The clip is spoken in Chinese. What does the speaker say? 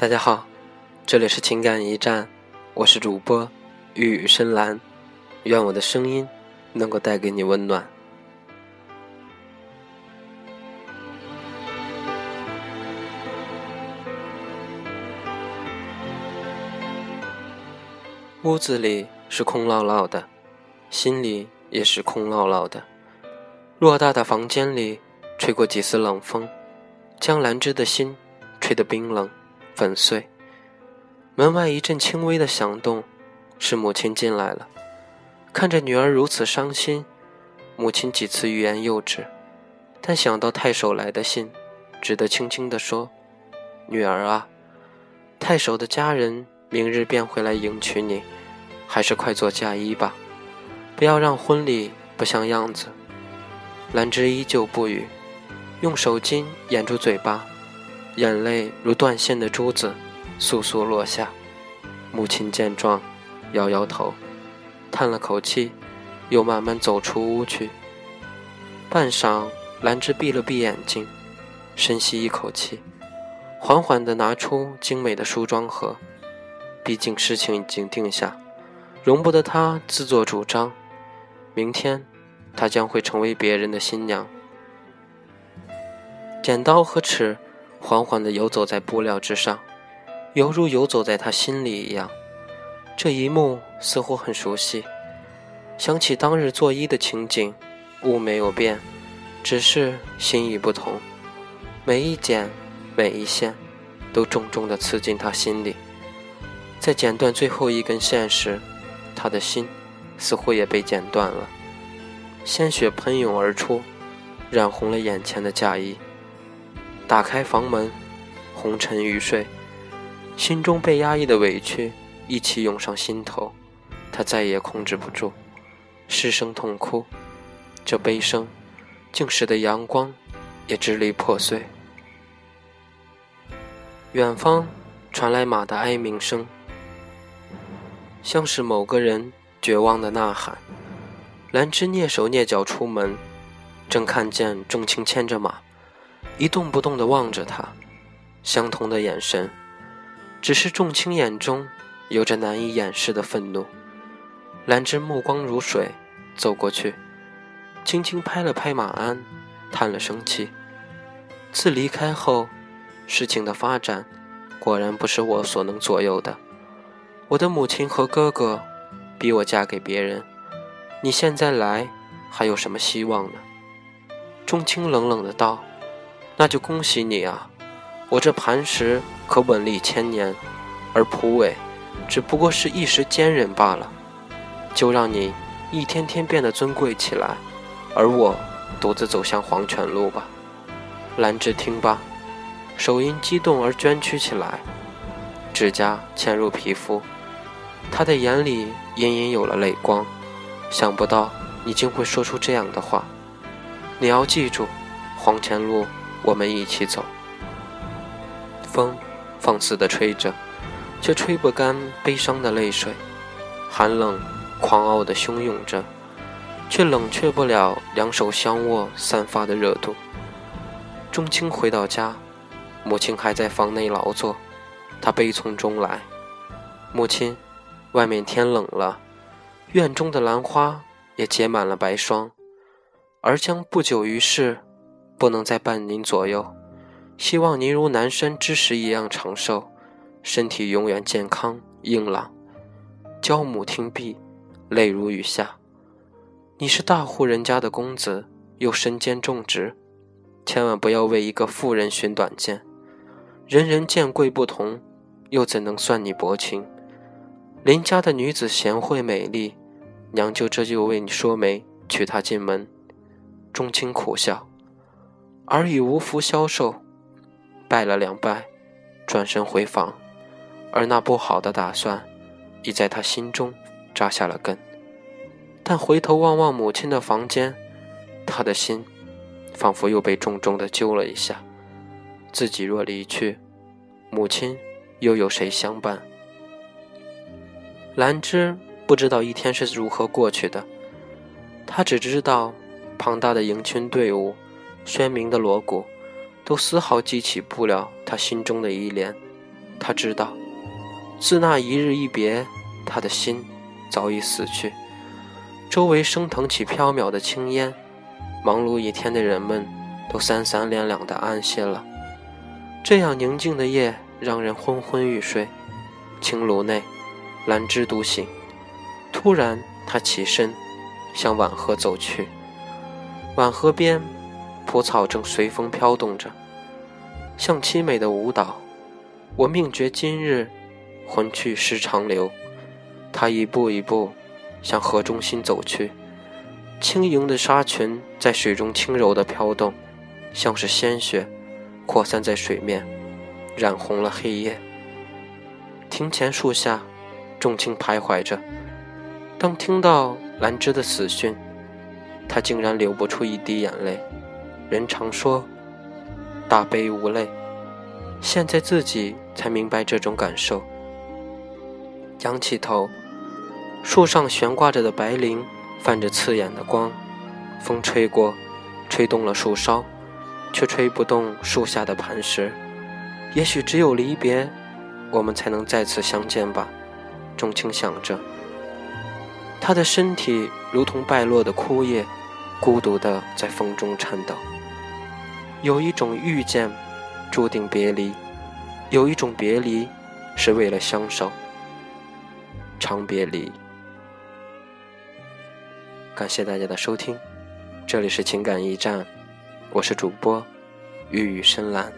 大家好，这里是情感驿站，我是主播玉宇深蓝，愿我的声音能够带给你温暖。屋子里是空落落的，心里也是空落落的。偌大的房间里，吹过几丝冷风，将兰芝的心吹得冰冷。粉碎。门外一阵轻微的响动，是母亲进来了。看着女儿如此伤心，母亲几次欲言又止，但想到太守来的信，只得轻轻地说：“女儿啊，太守的家人明日便会来迎娶你，还是快做嫁衣吧，不要让婚礼不像样子。”兰芝依旧不语，用手巾掩住嘴巴。眼泪如断线的珠子，簌簌落下。母亲见状，摇摇头，叹了口气，又慢慢走出屋去。半晌，兰芝闭了闭眼睛，深吸一口气，缓缓地拿出精美的梳妆盒。毕竟事情已经定下，容不得她自作主张。明天，她将会成为别人的新娘。剪刀和尺。缓缓地游走在布料之上，犹如游走在他心里一样。这一幕似乎很熟悉，想起当日作揖的情景，物没有变，只是心意不同。每一剪，每一线，都重重地刺进他心里。在剪断最后一根线时，他的心似乎也被剪断了，鲜血喷涌而出，染红了眼前的嫁衣。打开房门，红尘欲睡，心中被压抑的委屈一起涌上心头，他再也控制不住，失声痛哭。这悲声，竟使得阳光也支离破碎。远方传来马的哀鸣声，像是某个人绝望的呐喊。兰芝蹑手蹑脚出门，正看见仲卿牵着马。一动不动地望着他，相同的眼神，只是仲卿眼中有着难以掩饰的愤怒。兰芝目光如水，走过去，轻轻拍了拍马鞍，叹了声气。自离开后，事情的发展果然不是我所能左右的。我的母亲和哥哥逼我嫁给别人，你现在来还有什么希望呢？仲卿冷冷的道。那就恭喜你啊！我这磐石可稳立千年，而蒲苇只不过是一时坚韧罢了。就让你一天天变得尊贵起来，而我独自走向黄泉路吧。兰芝听罢，手因激动而捐曲起来，指甲嵌入皮肤，他的眼里隐隐有了泪光。想不到你竟会说出这样的话。你要记住，黄泉路。我们一起走。风放肆地吹着，却吹不干悲伤的泪水；寒冷狂傲地汹涌着，却冷却不了两手相握散发的热度。钟青回到家，母亲还在房内劳作，他悲从中来：“母亲，外面天冷了，院中的兰花也结满了白霜，而将不久于世。”不能再伴您左右，希望您如南山之石一样长寿，身体永远健康硬朗。娇母听毕，泪如雨下。你是大户人家的公子，又身兼重职，千万不要为一个妇人寻短见。人人见贵不同，又怎能算你薄情？邻家的女子贤惠美丽，娘就这就为你说媒，娶她进门。钟情苦笑。而已无福消受，拜了两拜，转身回房，而那不好的打算，已在他心中扎下了根。但回头望望母亲的房间，他的心，仿佛又被重重的揪了一下。自己若离去，母亲又有谁相伴？兰芝不知道一天是如何过去的，他只知道庞大的迎亲队伍。鲜明的锣鼓，都丝毫激起不了他心中的依恋。他知道，自那一日一别，他的心早已死去。周围升腾起飘渺的青烟，忙碌一天的人们都三三两两的安歇了。这样宁静的夜，让人昏昏欲睡。青炉内，兰芝独醒。突然，他起身，向晚河走去。晚河边，蒲草正随风飘动着，像凄美的舞蹈。我命绝今日，魂去时长留。他一步一步向河中心走去，轻盈的纱裙在水中轻柔地飘动，像是鲜血扩散在水面，染红了黑夜。庭前树下，众卿徘徊着。当听到兰芝的死讯，他竟然流不出一滴眼泪。人常说大悲无泪，现在自己才明白这种感受。仰起头，树上悬挂着的白绫泛着刺眼的光，风吹过，吹动了树梢，却吹不动树下的磐石。也许只有离别。我们才能再次相见吧，钟情想着。他的身体如同败落的枯叶，孤独的在风中颤抖。有一种遇见，注定别离；有一种别离，是为了相守。长别离。感谢大家的收听，这里是情感驿站，我是主播玉宇深蓝。